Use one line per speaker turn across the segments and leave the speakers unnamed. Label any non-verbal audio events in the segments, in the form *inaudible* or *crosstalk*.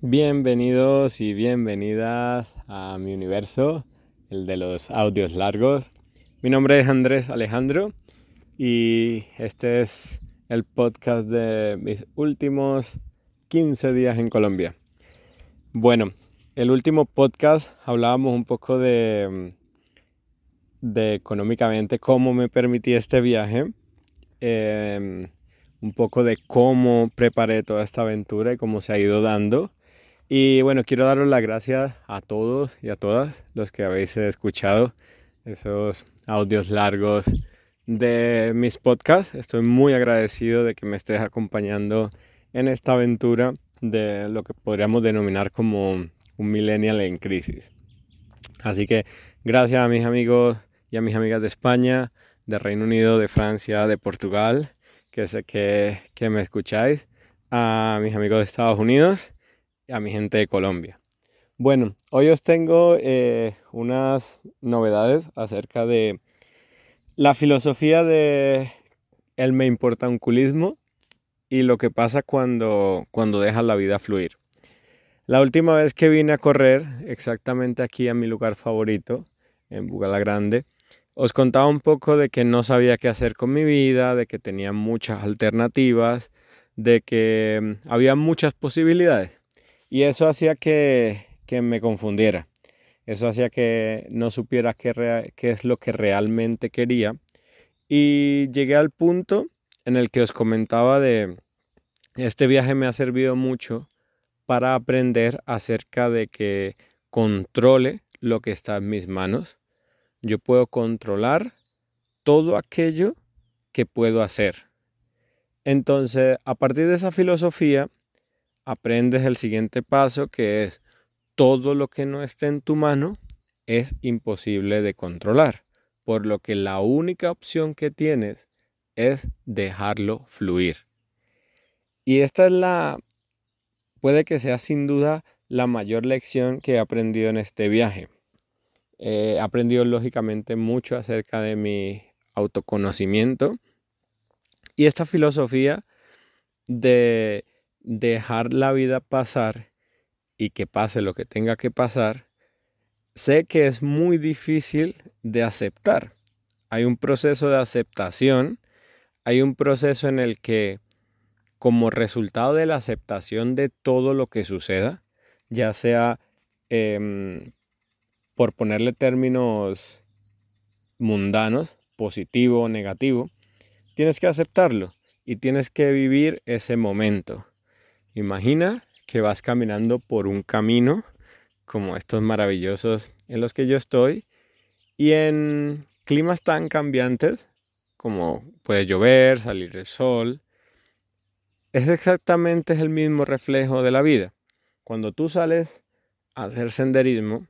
Bienvenidos y bienvenidas a mi universo, el de los audios largos. Mi nombre es Andrés Alejandro y este es el podcast de mis últimos 15 días en Colombia. Bueno, el último podcast hablábamos un poco de, de económicamente cómo me permití este viaje, em, un poco de cómo preparé toda esta aventura y cómo se ha ido dando. Y bueno, quiero daros las gracias a todos y a todas los que habéis escuchado esos audios largos de mis podcasts. Estoy muy agradecido de que me estés acompañando en esta aventura de lo que podríamos denominar como un millennial en crisis. Así que gracias a mis amigos y a mis amigas de España, de Reino Unido, de Francia, de Portugal, que sé que, que me escucháis, a mis amigos de Estados Unidos a mi gente de Colombia. Bueno, hoy os tengo eh, unas novedades acerca de la filosofía de el me importa un culismo y lo que pasa cuando, cuando dejas la vida fluir. La última vez que vine a correr, exactamente aquí a mi lugar favorito, en Bugala Grande, os contaba un poco de que no sabía qué hacer con mi vida, de que tenía muchas alternativas, de que mm, había muchas posibilidades. Y eso hacía que, que me confundiera. Eso hacía que no supiera qué, qué es lo que realmente quería. Y llegué al punto en el que os comentaba de este viaje me ha servido mucho para aprender acerca de que controle lo que está en mis manos. Yo puedo controlar todo aquello que puedo hacer. Entonces, a partir de esa filosofía, aprendes el siguiente paso que es todo lo que no esté en tu mano es imposible de controlar, por lo que la única opción que tienes es dejarlo fluir. Y esta es la puede que sea sin duda la mayor lección que he aprendido en este viaje. he aprendido lógicamente mucho acerca de mi autoconocimiento y esta filosofía de dejar la vida pasar y que pase lo que tenga que pasar, sé que es muy difícil de aceptar. Hay un proceso de aceptación, hay un proceso en el que como resultado de la aceptación de todo lo que suceda, ya sea em, por ponerle términos mundanos, positivo o negativo, tienes que aceptarlo y tienes que vivir ese momento. Imagina que vas caminando por un camino como estos maravillosos en los que yo estoy y en climas tan cambiantes como puede llover, salir el sol, es exactamente el mismo reflejo de la vida. Cuando tú sales a hacer senderismo,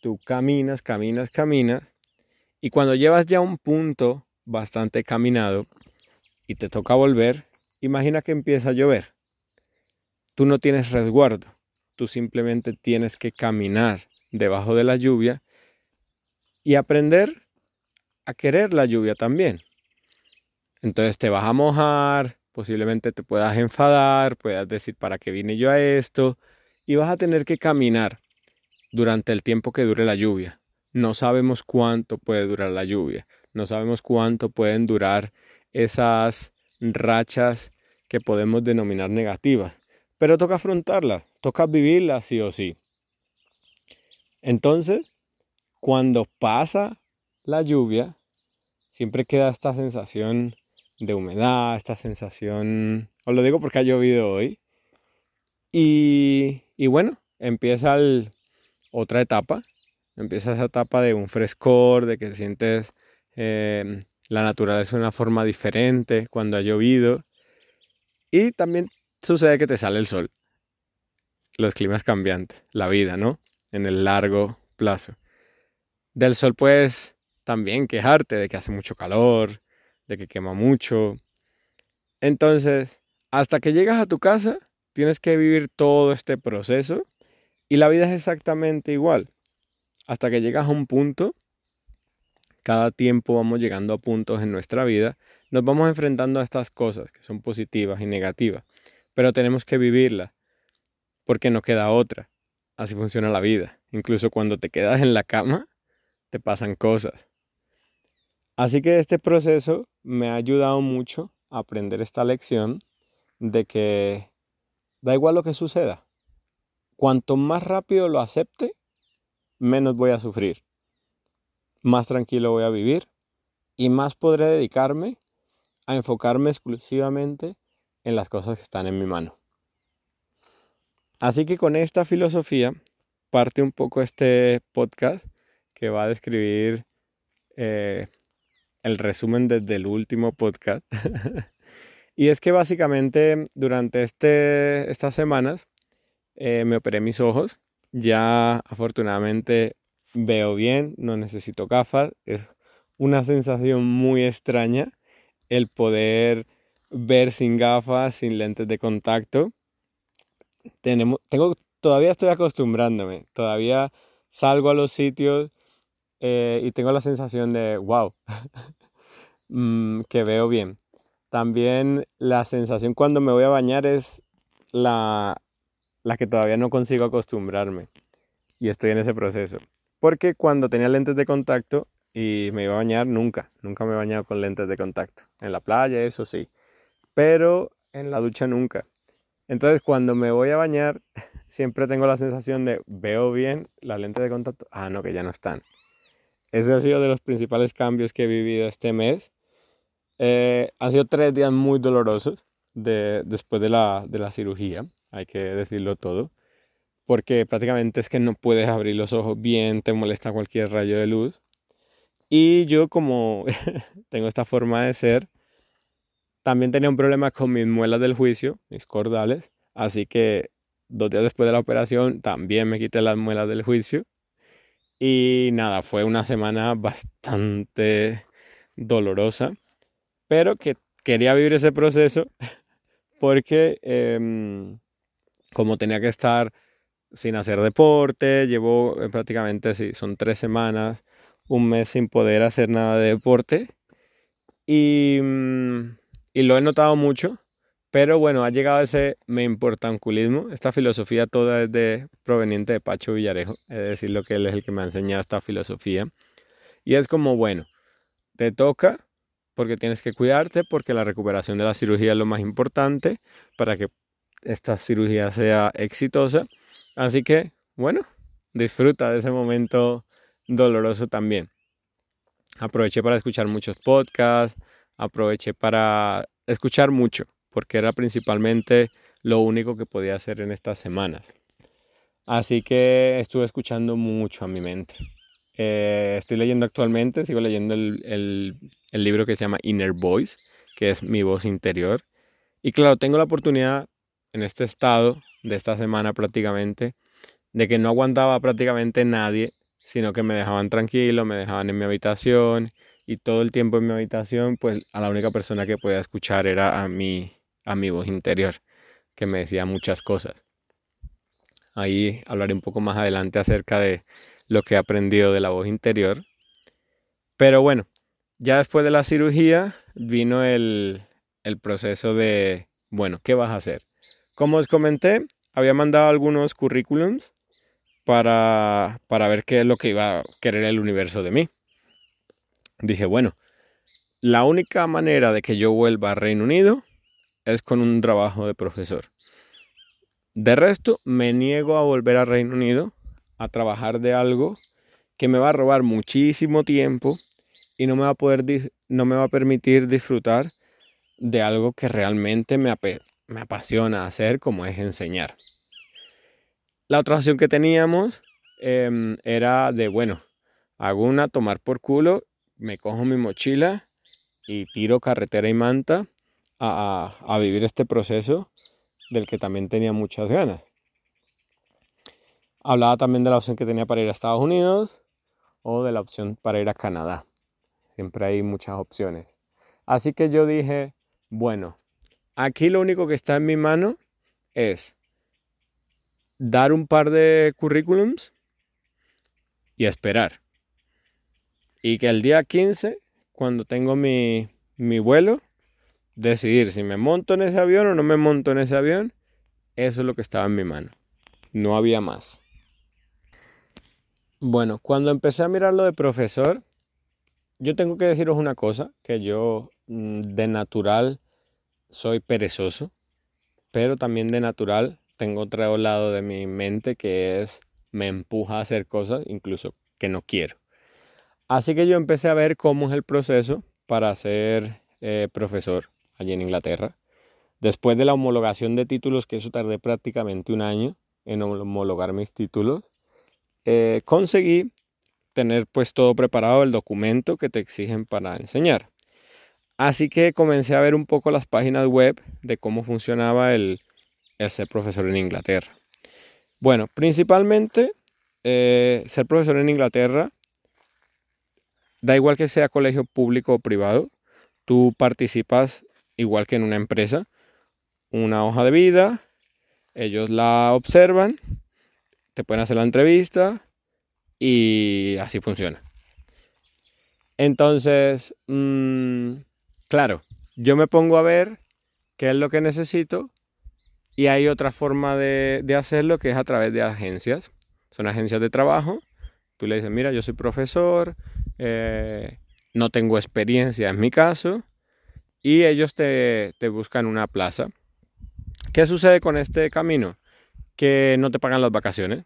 tú caminas, caminas, caminas, y cuando llevas ya un punto bastante caminado y te toca volver, imagina que empieza a llover. Tú no tienes resguardo, tú simplemente tienes que caminar debajo de la lluvia y aprender a querer la lluvia también. Entonces te vas a mojar, posiblemente te puedas enfadar, puedas decir para qué vine yo a esto y vas a tener que caminar durante el tiempo que dure la lluvia. No sabemos cuánto puede durar la lluvia, no sabemos cuánto pueden durar esas rachas que podemos denominar negativas, pero toca afrontarlas, toca vivirlas sí o sí. Entonces, cuando pasa la lluvia, siempre queda esta sensación de humedad, esta sensación, os lo digo porque ha llovido hoy. Y, bueno, empieza otra etapa, empieza esa etapa de un frescor, de que sientes em, la naturaleza de una forma diferente cuando ha llovido. Y también sucede que te sale el sol. Los climas cambiantes, la vida, ¿no? En el largo plazo. Del sol puedes también quejarte de que hace mucho calor, de que quema mucho. Entonces, hasta que llegas a tu casa, tienes que vivir todo este proceso y la vida es exactamente igual. Hasta que llegas a un punto, cada tiempo vamos llegando a puntos en nuestra vida, nos vamos enfrentando a estas cosas que son positivas y negativas, pero tenemos que vivirlas. porque no queda otra. Así funciona la vida. Incluso cuando te quedas en la cama, te pasan cosas. Así que este proceso me ha ayudado mucho a aprender esta lección de que da igual lo que suceda. Cuanto más rápido lo acepte, menos voy a sufrir. Más tranquilo voy a vivir y más podré dedicarme a enfocarme exclusivamente en las cosas que están en mi mano. Así que con esta filosofía parte un poco este podcast que va a describir eh, el resumen desde el último podcast. *laughs* y es que básicamente durante este, estas semanas eh, me operé mis ojos. Ya afortunadamente veo bien, no necesito gafas. Es una sensación muy extraña el poder ver sin gafas, sin lentes de contacto tenemos, tengo, todavía estoy acostumbrándome, todavía salgo a los sitios eh, y tengo la sensación de, wow, *laughs* mm, que veo bien. También la sensación cuando me voy a bañar es la, la que todavía no consigo acostumbrarme y estoy en ese proceso. Porque cuando tenía lentes de contacto y me iba a bañar, nunca, nunca me he bañado con lentes de contacto. En la playa, eso sí. Pero en la ducha nunca. Entonces cuando me voy a bañar, *laughs* siempre tengo la sensación de veo bien la lente de contacto. Ah, no, que ya no están. Ese ha sido de los principales cambios que he vivido este mes. Eh, han sido tres días muy dolorosos de, después de la, de la cirugía, hay que decirlo todo. Porque prácticamente es que no puedes abrir los ojos bien, te molesta cualquier rayo de luz. Y yo como *laughs* tengo esta forma de ser, también tenía un problema con mis muelas del juicio, mis cordales, así que dos días después de la operación también me quité las muelas del juicio. Y nada, fue una semana bastante dolorosa, pero que quería vivir ese proceso *laughs* porque em, como tenía que estar sin hacer deporte, llevo eh, prácticamente, sí, son tres semanas, un mes sin poder hacer nada de deporte. Y mm, y lo he notado mucho, pero bueno, ha llegado ese me importanculismo. Esta filosofía toda es de, proveniente de Pacho Villarejo, es decir, lo que él es el que me ha enseñado esta filosofía. Y es como, bueno, te toca porque tienes que cuidarte, porque la recuperación de la cirugía es lo más importante para que esta cirugía sea exitosa. Así que, bueno, disfruta de ese momento doloroso también. Aproveché para escuchar muchos podcasts, aproveché para escuchar mucho, porque era principalmente lo único que podía hacer en estas semanas. Así que estuve escuchando mucho a mi mente. Eh, estoy leyendo actualmente, sigo leyendo el, el libro que se llama Inner Voice, que es mi voz interior. Y claro, tengo la oportunidad en este estado de esta semana prácticamente, de que no aguantaba prácticamente nadie, sino que me dejaban tranquilo, me dejaban en mi habitación y todo el tiempo en mi habitación, pues a la única persona que podía escuchar era a mi, a mi voz interior, que me decía muchas cosas. Ahí hablaré un poco más adelante acerca de lo que he aprendido de la voz interior. Pero bueno, ya después de la cirugía vino el, el proceso de, bueno, ¿qué vas a hacer? Como os comenté, había mandado algunos currículums para, para ver qué es lo que iba a querer el universo de mí dije, bueno, la única manera de que yo vuelva a Reino Unido es con un trabajo de profesor. De resto, me niego a volver a Reino Unido a trabajar de algo que me va a robar muchísimo tiempo y no me va a poder no me va a permitir disfrutar de algo que realmente me, me apasiona hacer como es enseñar. La otra opción que teníamos em, era de, bueno, hago una tomar por culo me cojo mi mochila y tiro carretera y manta a, vivir este proceso del que también tenía muchas ganas. Hablaba también de la opción que tenía para ir a Estados Unidos o de la opción para ir a Canadá. Siempre hay muchas opciones. Así que yo dije, bueno, aquí lo único que está en mi mano es dar un par de currículums y esperar. Y que el día 15, cuando tengo mi, vuelo, decidir si me monto en ese avión o no me monto en ese avión, eso es lo que estaba en mi mano. no había más. Bueno, cuando empecé a mirar lo de profesor, yo tengo que deciros una cosa, que yo mm, de natural soy perezoso, pero también de natural tengo otro lado de mi mente que es me empuja a hacer cosas incluso que no quiero. Así que yo empecé a ver cómo es el proceso para ser eh, profesor allí en Inglaterra. Después de la homologación de títulos, que eso tardé prácticamente un año en homologar mis títulos, eh, conseguí tener pues todo preparado, el documento que te exigen para enseñar. Así que comencé a ver un poco las páginas web de cómo funcionaba el, ser profesor en Inglaterra. Bueno, principalmente eh, ser profesor en Inglaterra, da igual que sea colegio público o privado, tú participas igual que en una empresa, una hoja de vida, ellos la observan te pueden hacer la entrevista y así funciona. Entonces, mm, claro, yo me pongo a ver qué es lo que necesito y hay otra forma de, hacerlo que es a través de agencias. Son agencias de trabajo. Tú le dices, mira, yo soy profesor, eh, no tengo experiencia en mi caso, y ellos te, te buscan una plaza. ¿Qué sucede con este camino? que no te pagan las vacaciones.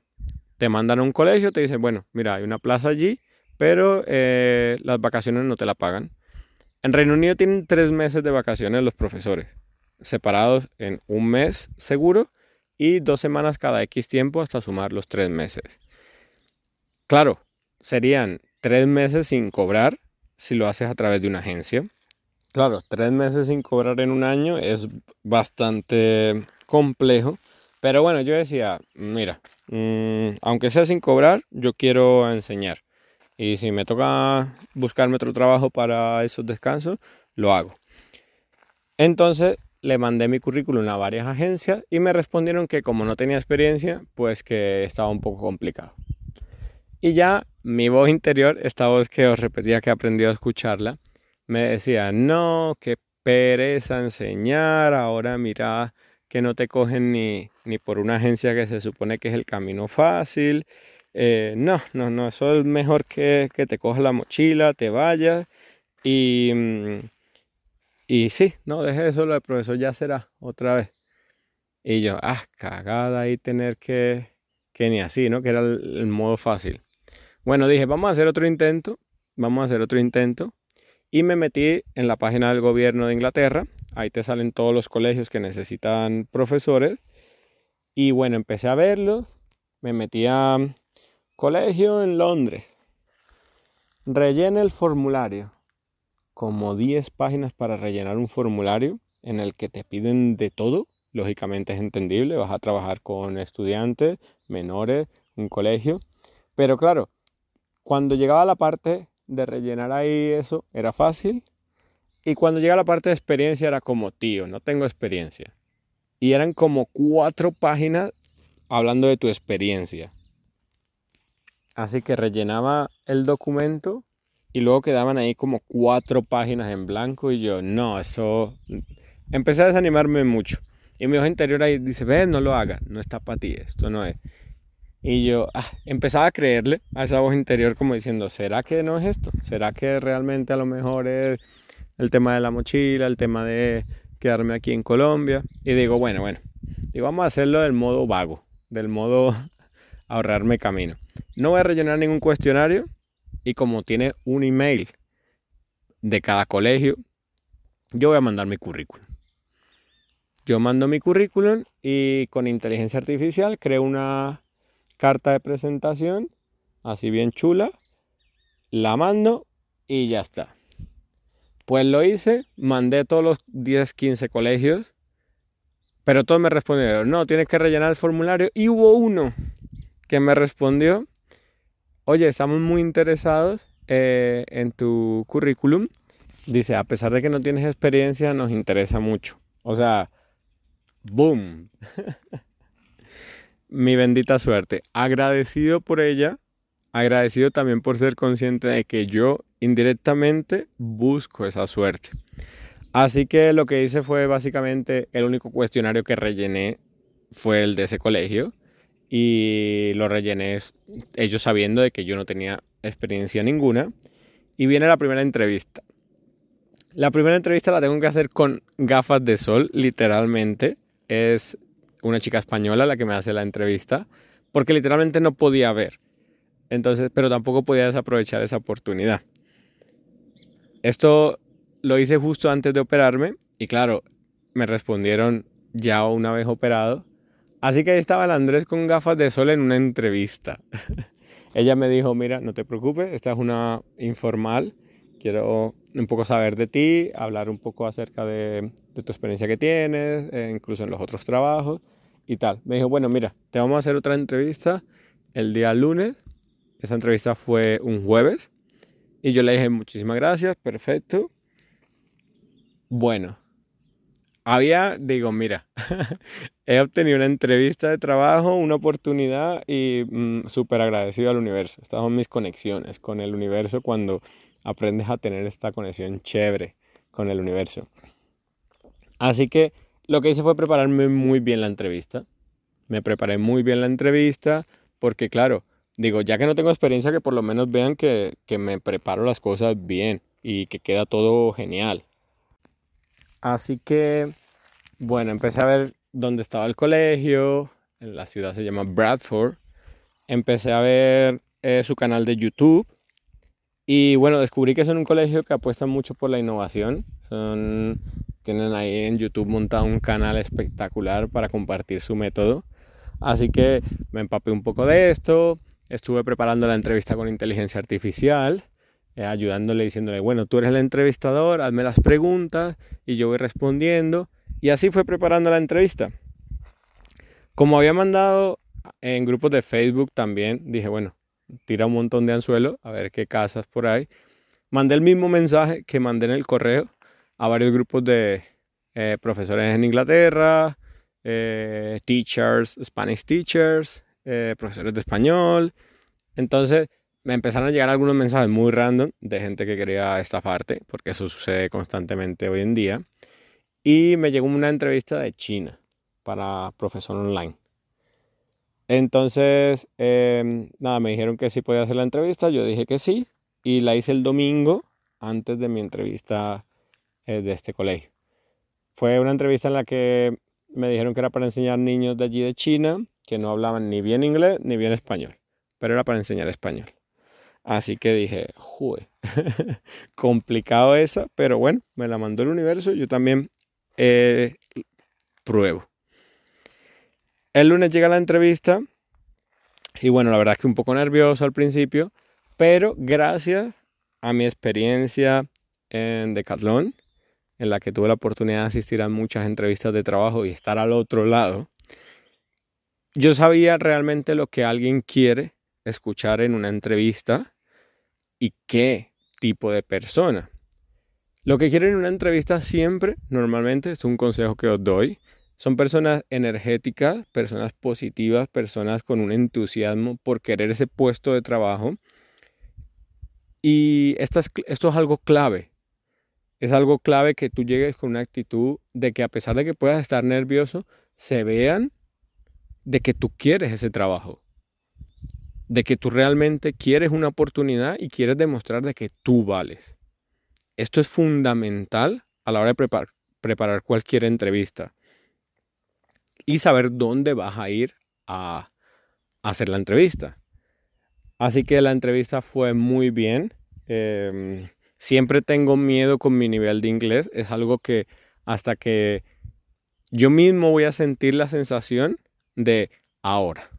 Te mandan a un colegio, te dicen, bueno, mira, hay una plaza allí, pero eh, las vacaciones no te la pagan. En Reino Unido tienen tres meses de vacaciones los profesores, separados en un mes seguro y dos semanas cada X tiempo hasta sumar los tres meses. Claro, serían tres meses sin cobrar si lo haces a través de una agencia. Claro, tres meses sin cobrar en un año es bastante complejo pero bueno, yo decía, mira, mm, aunque sea sin cobrar, yo quiero enseñar. Y si me toca buscarme otro trabajo para esos descansos, lo hago. Entonces le mandé mi currículum a varias agencias y me respondieron que como no tenía experiencia, pues que estaba un poco complicado. Y ya mi voz interior, esta voz que os repetía que he aprendido a escucharla, me decía, no, qué pereza enseñar, ahora mira que no te cogen ni, por una agencia que se supone que es el camino fácil. Eh, no, no, no, eso es mejor que, te cojas la mochila, te vayas y, mm, y sí, no, deje eso, lo de profesor ya será otra vez. Y yo, ah, cagada ahí tener que, que ni así, ¿no? Que era el modo fácil. Bueno, dije, vamos a hacer otro intento, vamos a hacer otro intento. Y me metí en la página del gobierno de Inglaterra Ahí te salen todos los colegios que necesitan profesores. Y bueno, empecé a verlo. Me metí a colegio en Londres. Rellena el formulario. Como 10 páginas para rellenar un formulario en el que te piden de todo. Lógicamente es entendible. Vas a trabajar con estudiantes, menores, un colegio. Pero claro, cuando llegaba la parte de rellenar ahí eso, era fácil. Y cuando llega la parte de experiencia era como, tío, no tengo experiencia. Y eran como cuatro páginas hablando de tu experiencia. Así que rellenaba el documento y luego quedaban ahí como cuatro páginas en blanco y yo, no, eso... Empecé a desanimarme mucho. Y mi ojo interior ahí dice, ven, no lo hagas, no está para ti, esto no es. Y yo ah, empezaba a creerle a esa voz interior como diciendo, ¿será que no es esto? ¿Será que realmente a lo mejor es el tema de la mochila, el tema de quedarme aquí en Colombia. Y digo, bueno, bueno, y vamos a hacerlo del modo vago, del modo *laughs* ahorrarme camino. No voy a rellenar ningún cuestionario y como tiene un email de cada colegio, yo voy a mandar mi currículum. Yo mando mi currículum y con inteligencia artificial creo una carta de presentación, así bien chula, la mando y ya está. Pues lo hice, mandé todos los 10, 15 colegios, pero todos me respondieron, no, tienes que rellenar el formulario. Y hubo uno que me respondió, oye, estamos muy interesados eh, en tu currículum. Dice, a pesar de que no tienes experiencia, nos interesa mucho. O sea, boom. *laughs* Mi bendita suerte. Agradecido por ella, agradecido también por ser consciente de que yo indirectamente busco esa suerte. Así que lo que hice fue básicamente el único cuestionario que rellené fue el de ese colegio y lo rellené ellos sabiendo de que yo no tenía experiencia ninguna. Y viene la primera entrevista. La primera entrevista la tengo que hacer con gafas de sol, literalmente. Es una chica española la que me hace la entrevista, porque literalmente no podía ver. Entonces, pero tampoco podía desaprovechar esa oportunidad. Esto lo hice justo antes de operarme y claro, me respondieron ya una vez operado. Así que ahí estaba el Andrés con gafas de sol en una entrevista. *laughs* Ella me dijo, mira, no te preocupes, esta es una informal, quiero un poco saber de ti, hablar un poco acerca de, tu experiencia que tienes, eh, incluso en los otros trabajos y tal. Me dijo, bueno, mira, te vamos a hacer otra entrevista el día lunes. Esa entrevista fue un jueves. Y yo le dije, muchísimas gracias, perfecto. Bueno, había, digo, mira, *laughs* he obtenido una entrevista de trabajo, una oportunidad y mm, súper agradecido al universo. Estas son mis conexiones con el universo cuando aprendes a tener esta conexión chévere con el universo. Así que lo que hice fue prepararme muy bien la entrevista. Me preparé muy bien la entrevista porque, claro, digo, ya que no tengo experiencia, que por lo menos vean que, que me preparo las cosas bien y que queda todo genial. Así que, bueno, empecé a ver dónde estaba el colegio. La ciudad se llama Bradford. Empecé a ver eh, su canal de YouTube. Y bueno, descubrí que son un colegio que apuesta mucho por la innovación. Son, tienen ahí en YouTube montado un canal espectacular para compartir su método. Así que me empapé un poco de esto. Estuve preparando la entrevista con inteligencia artificial. Eh, ayudándole, diciéndole, bueno, tú eres el entrevistador, hazme las preguntas y yo voy respondiendo. Y así fue preparando la entrevista. Como había mandado en grupos de Facebook también, dije, bueno, tira un montón de anzuelo, a ver qué casas por ahí. Mandé el mismo mensaje que mandé en el correo a varios grupos de eh, profesores en Inglaterra, eh, teachers, Spanish teachers, profesores de español. Entonces, me empezaron a llegar algunos mensajes muy random de gente que quería estafarte, porque eso sucede constantemente hoy en día. Y me llegó una entrevista de China para profesor online. Entonces, em, nada, me dijeron que sí podía hacer la entrevista, yo dije que sí, y la hice el domingo antes de mi entrevista eh, de este colegio. Fue una entrevista en la que me dijeron que era para enseñar niños de allí de China que no hablaban ni bien inglés ni bien español, pero era para enseñar español. Así que dije, jue, *laughs* complicado eso, pero bueno, me la mandó el universo, yo también eh, pruebo. El lunes llega la entrevista y bueno, la verdad es que un poco nervioso al principio, pero gracias a mi experiencia en Decathlon, en la que tuve la oportunidad de asistir a muchas entrevistas de trabajo y estar al otro lado, yo sabía realmente lo que alguien quiere escuchar en una entrevista y qué tipo de persona. Lo que quieren en una entrevista siempre, normalmente, es un consejo que os doy. Son personas energéticas, personas positivas, personas con un entusiasmo por querer ese puesto de trabajo. Y esto es, esto es algo clave. Es algo clave que tú llegues con una actitud de que a pesar de que puedas estar nervioso, se vean de que tú quieres ese trabajo de que tú realmente quieres una oportunidad y quieres demostrar de que tú vales. Esto es fundamental a la hora de preparar, preparar cualquier entrevista y saber dónde vas a ir a, hacer la entrevista. Así que la entrevista fue muy bien. Em, siempre tengo miedo con mi nivel de inglés. Es algo que hasta que yo mismo voy a sentir la sensación de ahora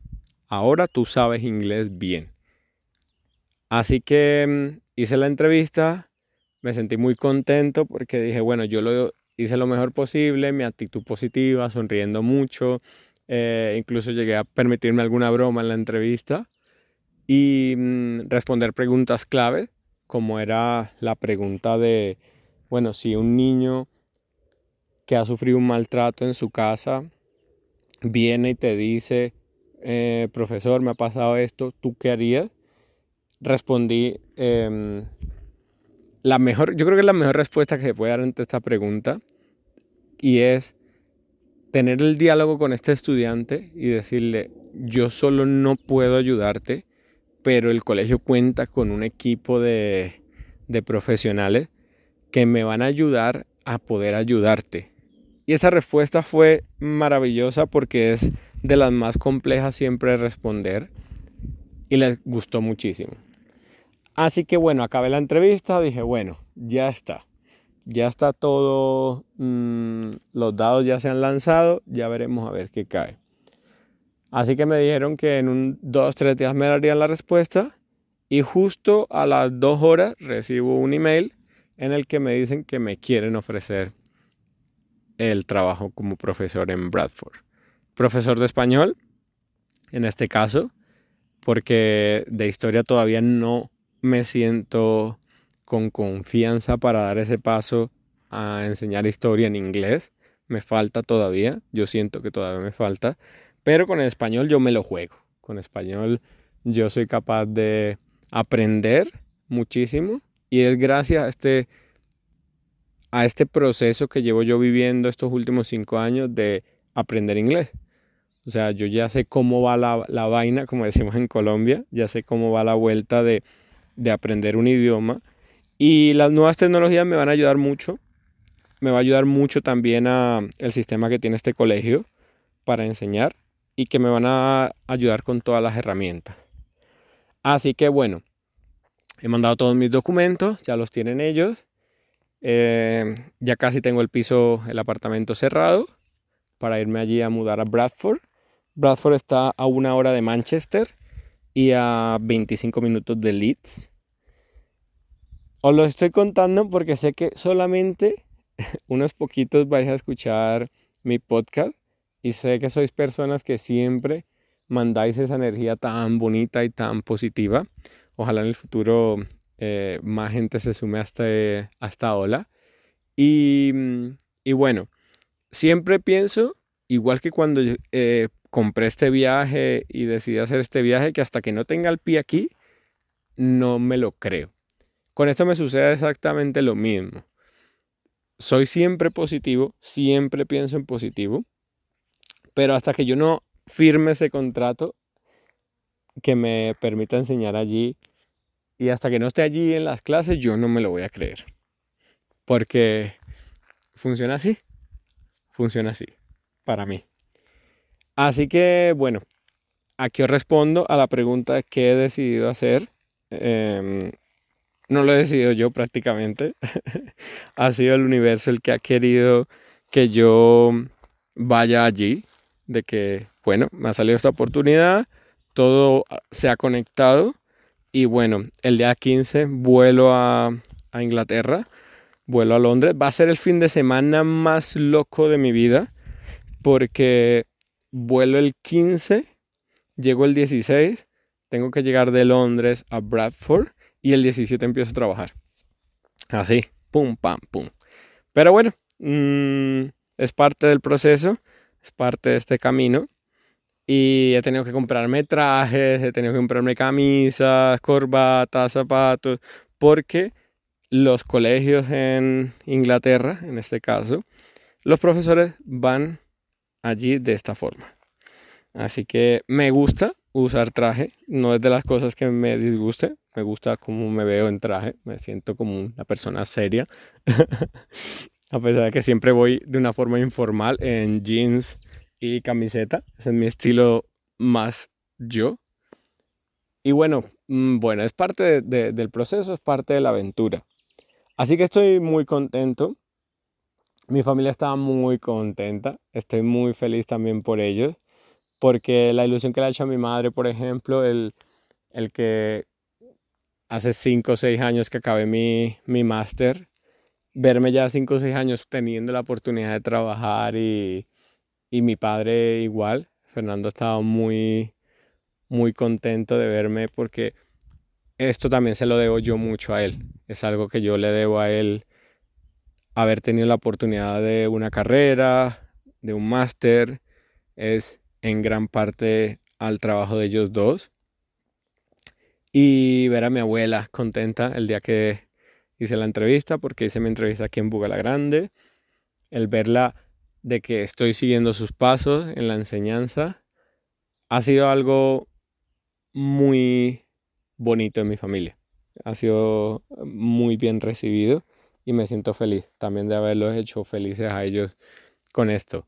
ahora tú sabes inglés bien. Así que mm, hice la entrevista, me sentí muy contento porque dije, bueno, yo lo hice lo mejor posible, mi actitud positiva, sonriendo mucho, eh, incluso llegué a permitirme alguna broma en la entrevista y mm, responder preguntas clave, como era la pregunta de, bueno, si un niño que ha sufrido un maltrato en su casa viene y te dice, eh, profesor, me ha pasado esto, ¿tú qué harías? Respondí, em, la mejor, yo creo que es la mejor respuesta que se puede dar ante esta pregunta y es tener el diálogo con este estudiante y decirle, yo solo no puedo ayudarte, pero el colegio cuenta con un equipo de, de profesionales que me van a ayudar a poder ayudarte. Y esa respuesta fue maravillosa porque es de las más complejas siempre de responder y les gustó muchísimo. Así que bueno, acabé la entrevista, dije, bueno, ya está. Ya está todo, mm, los dados ya se han lanzado, ya veremos a ver qué cae. Así que me dijeron que en un dos, tres días me darían la respuesta y justo a las dos horas recibo un email en el que me dicen que me quieren ofrecer el trabajo como profesor en Bradford. Profesor de español, en este caso, porque de historia todavía no me siento con confianza para dar ese paso a enseñar historia en inglés. Me falta todavía, yo siento que todavía me falta, pero con el español yo me lo juego. Con español yo soy capaz de aprender muchísimo y es gracias a este, a este proceso que llevo yo viviendo estos últimos cinco años de aprender inglés. O sea, yo ya sé cómo va la, la vaina, como decimos en Colombia, ya sé cómo va la vuelta de, de aprender un idioma. Y las nuevas tecnologías me van a ayudar mucho. Me va a ayudar mucho también a el sistema que tiene este colegio para enseñar y que me van a ayudar con todas las herramientas. Así que bueno, He mandado todos mis documentos, ya los tienen ellos. Eh, ya casi tengo el piso, el apartamento cerrado para irme allí a mudar a Bradford. Bradford está a una hora de Manchester y a 25 minutos de Leeds. Os lo estoy contando porque sé que solamente *laughs* unos poquitos vais a escuchar mi podcast y sé que sois personas que siempre mandáis esa energía tan bonita y tan positiva ojalá en el futuro eh, más gente se sume a, este, esta ola. Y, y, bueno, siempre pienso, igual que cuando eh, compré este viaje y decidí hacer este viaje, que hasta que no tenga el pie aquí, no me lo creo. Con esto me sucede exactamente lo mismo. Soy siempre positivo, siempre pienso en positivo, pero hasta que yo no firme ese contrato que me permita enseñar allí y hasta que no esté allí en las clases, yo no me lo voy a creer. Porque funciona así. Funciona así. Para mí. Así que, bueno, aquí os respondo a la pregunta que he decidido hacer. Em, no lo he decidido yo prácticamente. *laughs* ha sido el universo el que ha querido que yo vaya allí. De que, bueno, me ha salido esta oportunidad. Todo se ha conectado y bueno, el día 15 vuelo a, Inglaterra, vuelo a Londres. Va a ser el fin de semana más loco de mi vida porque vuelo el 15, llego el 16, tengo que llegar de Londres a Bradford y el 17 empiezo a trabajar. Así, pum, pam, pum. Pero bueno, mm, es parte del proceso, es parte de este camino. Y he tenido que comprarme trajes, he tenido que comprarme camisas, corbatas, zapatos, porque los colegios en Inglaterra, en este caso, los profesores van allí de esta forma. Así que me gusta usar traje, no es de las cosas que me disguste, me gusta cómo me veo en traje, me siento como una persona seria, *laughs* a pesar de que siempre voy de una forma informal en jeans y camiseta. Es mi estilo más yo. Y bueno, mm, bueno, es parte del proceso, es parte de la aventura. Así que estoy muy contento. Mi familia está muy contenta. Estoy muy feliz también por ellos. Porque la ilusión que le ha hecho a mi madre, por ejemplo, el, el que hace 5 o 6 años que acabé mi, mi máster, verme ya 5 o 6 años teniendo la oportunidad de trabajar y, y mi padre igual. Fernando estaba muy, muy contento de verme porque esto también se lo debo yo mucho a él. Es algo que yo le debo a él haber tenido la oportunidad de una carrera, de un máster. Es en gran parte al trabajo de ellos dos. Y ver a mi abuela contenta el día que hice la entrevista, porque hice mi entrevista aquí en Bugala Grande. El verla de que estoy siguiendo sus pasos en la enseñanza, ha sido algo muy bonito en mi familia. Ha sido muy bien recibido y me siento feliz también de haberlos hecho felices a ellos con esto.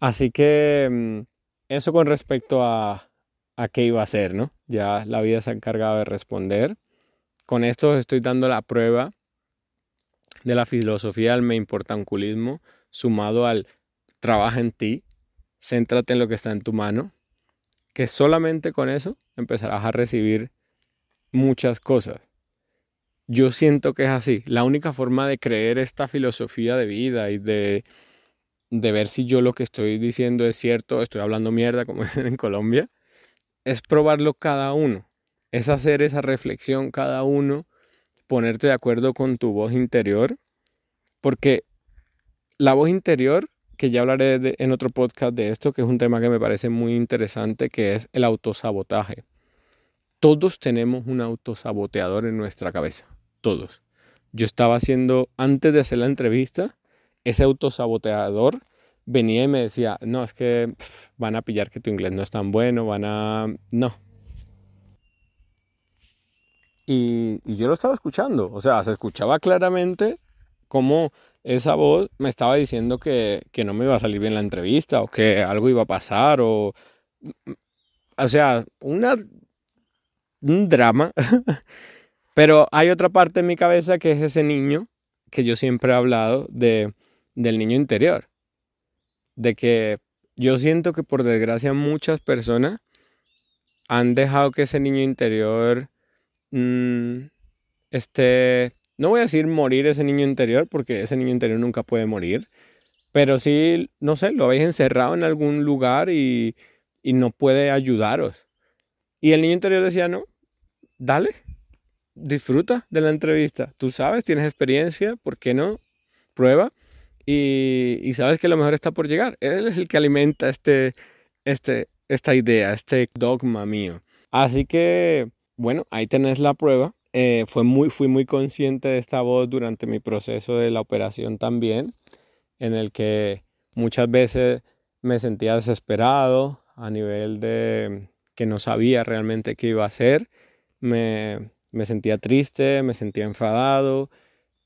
Así que mm, eso con respecto a, a qué iba a hacer, ¿no? Ya la vida se ha encargado de responder. Con esto estoy dando la prueba de la filosofía del me importa culismo sumado al trabaja en ti, céntrate en lo que está en tu mano, que solamente con eso empezarás a recibir muchas cosas. Yo siento que es así. La única forma de creer esta filosofía de vida y de, de ver si yo lo que estoy diciendo es cierto, estoy hablando mierda como dicen *laughs* en Colombia, es probarlo cada uno. Es hacer esa reflexión cada uno, ponerte de acuerdo con tu voz interior, porque la voz interior, que ya hablaré en otro podcast de esto, que es un tema que me parece muy interesante, que es el autosabotaje. Todos tenemos un autosaboteador en nuestra cabeza, todos. Yo estaba haciendo, antes de hacer la entrevista, ese autosaboteador venía y me decía, no, es que van a pillar que tu inglés no es tan bueno, van a... No. Y, y yo lo estaba escuchando, o sea, se escuchaba claramente cómo esa voz me estaba diciendo que, que, no me iba a salir bien la entrevista o que algo iba a pasar o... O sea, una, un drama. *laughs* Pero hay otra parte en mi cabeza que es ese niño que yo siempre he hablado de, del niño interior. De que yo siento que por desgracia muchas personas han dejado que ese niño interior mmm, esté no voy a decir morir ese niño interior, porque ese niño interior nunca puede morir, pero sí, no sé, lo habéis encerrado en algún lugar y, y no puede ayudaros. Y el niño interior decía, no, dale, disfruta de la entrevista. Tú sabes, tienes experiencia, ¿por qué no? Prueba. Y, sabes que lo mejor está por llegar. Él es el que alimenta este, este, esta idea, este dogma mío. Así que, bueno, ahí tenés la prueba. Eh, fue muy, fui muy consciente de esta voz durante mi proceso de la operación también, en el que muchas veces me sentía desesperado a nivel de que no sabía realmente qué iba a hacer, me, me sentía triste, me sentía enfadado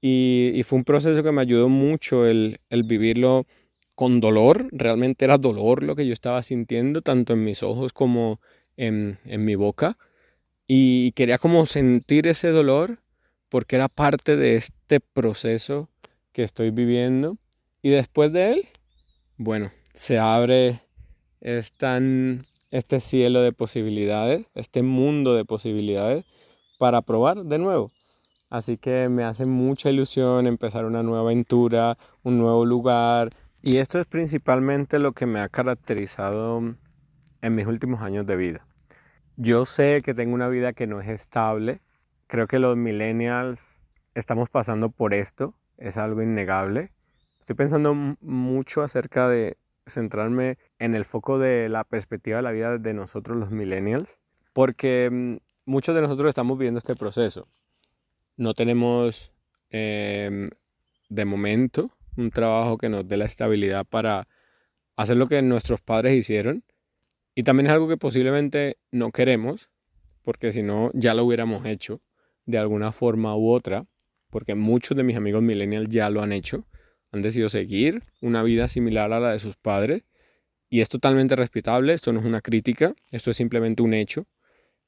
y, fue un proceso que me ayudó mucho el, el vivirlo con dolor, realmente era dolor lo que yo estaba sintiendo, tanto en mis ojos como en, en mi boca y quería como sentir ese dolor porque era parte de este proceso que estoy viviendo. Y después de él, bueno, se abre este cielo de posibilidades, este mundo de posibilidades para probar de nuevo. Así que me hace mucha ilusión empezar una nueva aventura, un nuevo lugar. Y esto es principalmente lo que me ha caracterizado en mis últimos años de vida. Yo sé que tengo una vida que no es estable. Creo que los millennials estamos pasando por esto. Es algo innegable. Estoy pensando mucho acerca de centrarme en el foco de la perspectiva de la vida de nosotros los millennials. Porque mm, muchos de nosotros estamos viviendo este proceso. No tenemos em, de momento un trabajo que nos dé la estabilidad para hacer lo que nuestros padres hicieron y también es algo que posiblemente no queremos, porque si no ya lo hubiéramos hecho de alguna forma u otra, porque muchos de mis amigos millennials ya lo han hecho, han decidido seguir una vida similar a la de sus padres, y es totalmente respetable, esto no es una crítica, esto es simplemente un hecho,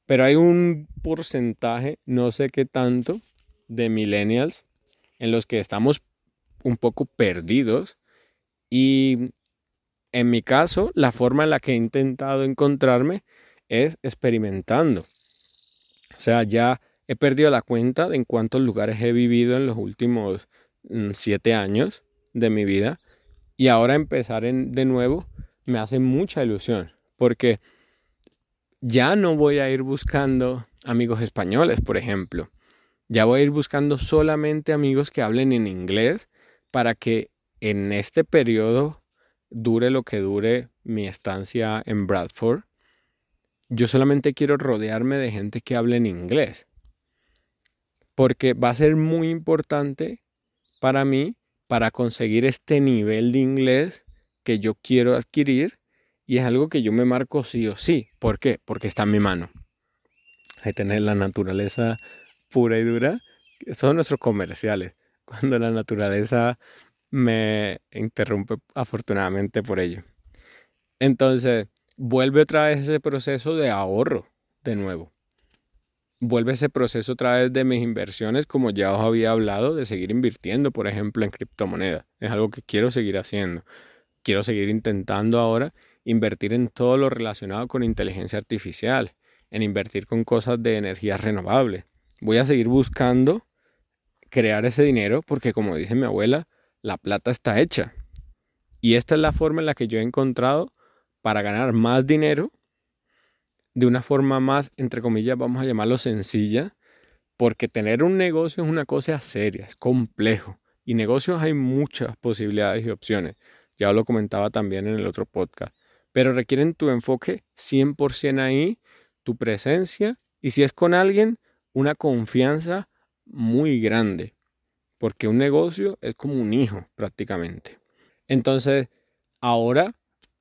pero hay un porcentaje, no sé qué tanto, de millennials en los que estamos un poco perdidos. Y en mi caso, la forma en la que he intentado encontrarme es experimentando. O sea, ya he perdido la cuenta de en cuántos lugares he vivido en los últimos mm, siete años de mi vida. Y ahora empezar de nuevo me hace mucha ilusión. Porque ya no voy a ir buscando amigos españoles, por ejemplo. Ya voy a ir buscando solamente amigos que hablen en inglés para que en este periodo dure lo que dure mi estancia en Bradford, yo solamente quiero rodearme de gente que hable en inglés. Porque va a ser muy importante para mí para conseguir este nivel de inglés que yo quiero adquirir y es algo que yo me marco sí o sí. ¿Por qué? Porque está en mi mano. Hay tener la naturaleza pura y dura. Son nuestros comerciales. *laughs* Cuando la naturaleza me interrumpe afortunadamente por ello. Entonces, vuelve otra vez ese proceso de ahorro de nuevo. Vuelve ese proceso otra vez de mis inversiones, como ya os había hablado, de seguir invirtiendo, por ejemplo, en criptomonedas. Es algo que quiero seguir haciendo. Quiero seguir intentando ahora invertir en todo lo relacionado con inteligencia artificial, en invertir con cosas de energía renovable. Voy a seguir buscando crear ese dinero porque, como dice mi abuela, la plata está hecha. Y esta es la forma en la que yo he encontrado para ganar más dinero de una forma más, entre comillas, vamos a llamarlo sencilla, porque tener un negocio es una cosa seria, es complejo. Y negocios hay muchas posibilidades y opciones. Ya lo comentaba también en el otro podcast. Pero requieren tu enfoque 100% ahí, tu presencia y si es con alguien, una confianza muy grande. Porque un negocio es como un hijo prácticamente. Entonces, ahora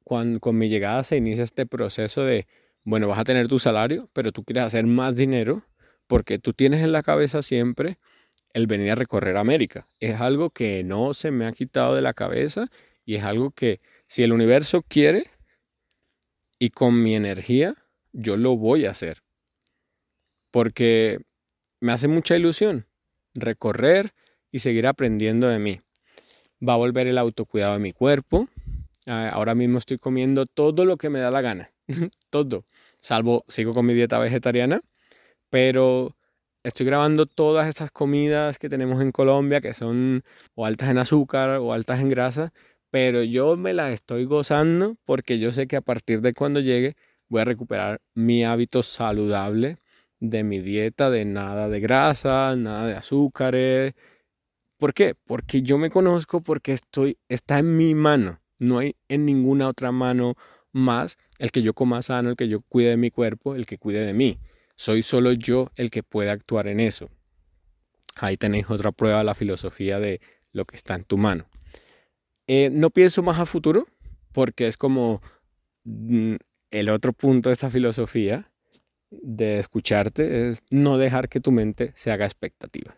cuando con mi llegada se inicia este proceso de, bueno, vas a tener tu salario, pero tú quieres hacer más dinero porque tú tienes en la cabeza siempre el venir a recorrer América. Es algo que no se me ha quitado de la cabeza y es algo que si el universo quiere y con mi energía, yo lo voy a hacer. Porque me hace mucha ilusión recorrer y seguir aprendiendo de mí. Va a volver el autocuidado de mi cuerpo, Ah, ahora mismo estoy comiendo todo lo que me da la gana. *laughs* todo. Salvo, sigo con mi dieta vegetariana. Pero estoy grabando todas estas comidas que tenemos en Colombia, que son o altas en azúcar o altas en grasa. Pero yo me las estoy gozando porque yo sé que a partir de cuando llegue voy a recuperar mi hábito saludable de mi dieta, de nada de grasa, nada de azúcares. ¿Por qué? Porque yo me conozco, porque estoy, está en mi mano. No hay en ninguna otra mano más el que yo coma sano, el que yo cuide de mi cuerpo, el que cuide de mí. Soy solo yo el que puede actuar en eso. Ahí tenéis otra prueba de la filosofía de lo que está en tu mano. Eh, no pienso más a futuro porque es como mm, el otro punto de esta filosofía de escucharte es no dejar que tu mente se haga expectativa.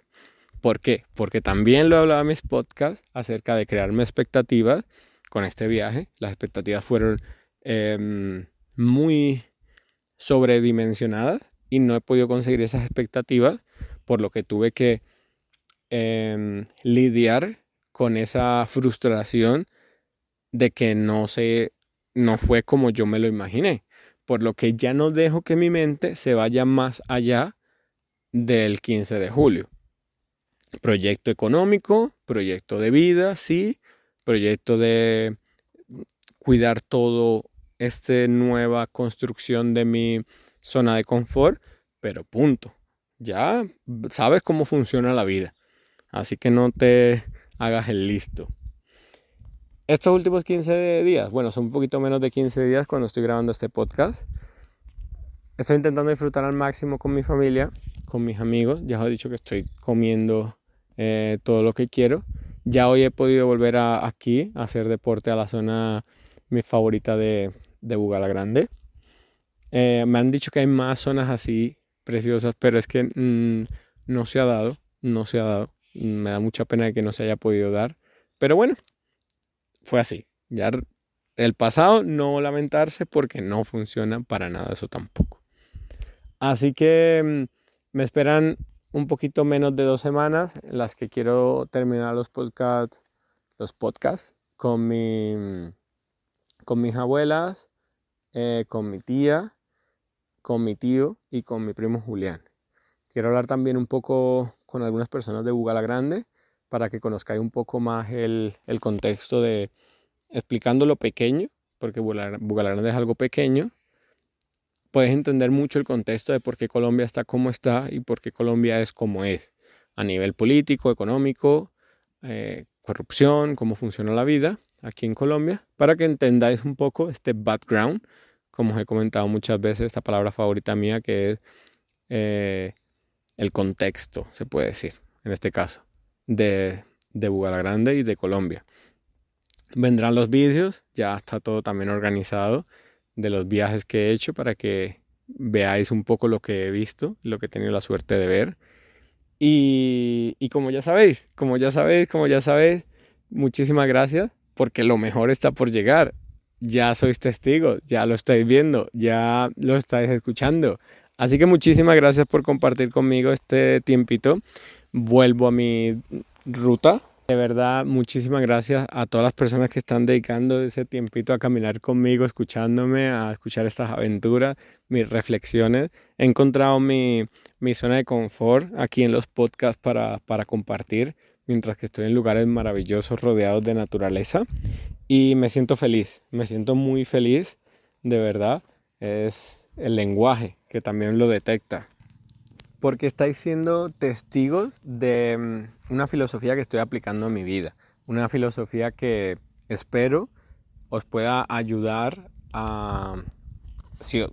¿Por qué? Porque también lo he hablado en mis podcasts acerca de crearme expectativas con este viaje. Las expectativas fueron em, muy sobredimensionadas y no he podido conseguir esas expectativas, por lo que tuve que em, lidiar con esa frustración de que no se no fue como yo me lo imaginé, por lo que ya no dejo que mi mente se vaya más allá del 15 de julio. Proyecto económico, proyecto de vida, sí, proyecto de cuidar todo esta nueva construcción de mi zona de confort, pero punto. Ya sabes cómo funciona la vida. Así que no te hagas el listo. Estos últimos 15 días, bueno, son un poquito menos de 15 días cuando estoy grabando este podcast. Estoy intentando disfrutar al máximo con mi familia, con mis amigos. Ya os he dicho que estoy comiendo eh, todo lo que quiero. Ya hoy he podido volver aquí a hacer deporte a la zona mi favorita de, de Bugala Grande. Eh, me han dicho que hay más zonas así preciosas, pero es que mm, no se ha dado, no se ha dado. Me da mucha pena que no se haya podido dar. Pero bueno, fue así. Ya el pasado no lamentarse porque no funciona para nada eso tampoco. Así que mm, me esperan un poquito menos de dos semanas en las que quiero terminar los podcasts, los podcasts con, mi, con mis abuelas, eh, con mi tía, con mi tío y con mi primo Julián. Quiero hablar también un poco con algunas personas de Bugala Grande para que conozcáis un poco más el, contexto de explicando lo pequeño, porque Bugala Grande es algo pequeño, puedes entender mucho el contexto de por qué Colombia está como está y por qué Colombia es como es, a nivel político, económico, eh, corrupción, cómo funciona la vida aquí en Colombia, para que entendáis un poco este background, como os he comentado muchas veces, esta palabra favorita mía que es eh, el contexto, se puede decir, en este caso, de, de Grande y de Colombia. vendrán los vídeos, ya está todo también organizado de los viajes que he hecho para que veáis un poco lo que he visto, lo que he tenido la suerte de ver. Y, y como ya sabéis, como ya sabéis, como ya sabéis, muchísimas gracias porque lo mejor está por llegar. Ya sois testigos, ya lo estáis viendo, ya lo estáis escuchando. Así que muchísimas gracias por compartir conmigo este tiempito. Vuelvo a mi ruta. De verdad, muchísimas gracias a todas las personas que están dedicando ese tiempito a caminar conmigo, escuchándome, a escuchar estas aventuras, mis reflexiones. He encontrado mi, mi zona de confort aquí en los podcasts para, para compartir, mientras que estoy en lugares maravillosos rodeados de naturaleza. Y me siento feliz, me siento muy feliz, de verdad. Es el lenguaje que también lo detecta porque estáis siendo testigos de mm, una filosofía que estoy aplicando en mi vida, una filosofía que espero os pueda ayudar a, si,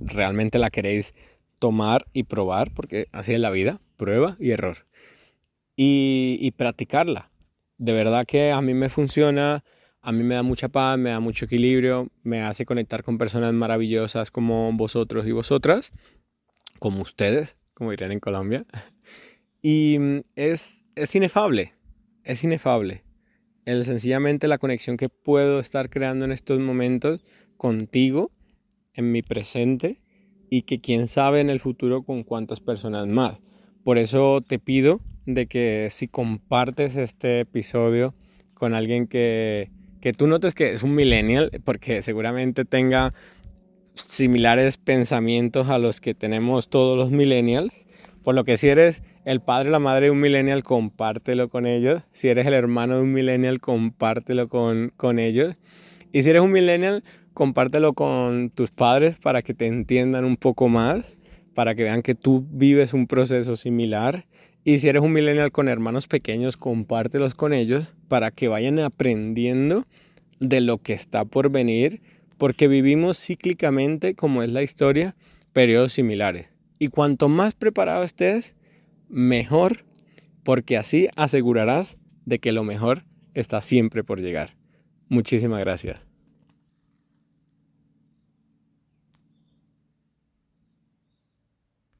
realmente la queréis tomar y probar, porque así es la vida, prueba y error, y, practicarla. De verdad que a mí me funciona, a mí me da mucha paz, me da mucho equilibrio, me hace conectar con personas maravillosas como vosotros y vosotras, como ustedes, como dirían en Colombia. Y mm, es, es inefable, es inefable. El, sencillamente la conexión que puedo estar creando en estos momentos contigo, en mi presente, y que quién sabe en el futuro con cuántas personas más. Por eso te pido de que si compartes este episodio con alguien que, que tú notes que es un millennial, porque seguramente tenga similares pensamientos a los que tenemos todos los millennials. Por lo que si eres el padre o la madre de un millennial, compártelo con ellos. Si eres el hermano de un millennial, compártelo con, con ellos. Y si eres un millennial, compártelo con tus padres para que te entiendan un poco más, para que vean que tú vives un proceso similar. Y si eres un millennial con hermanos pequeños, compártelos con ellos para que vayan aprendiendo de lo que está por venir porque vivimos cíclicamente, como es la historia, periodos similares. Y cuanto más preparado estés, mejor, porque así asegurarás de que lo mejor está siempre por llegar. Muchísimas gracias.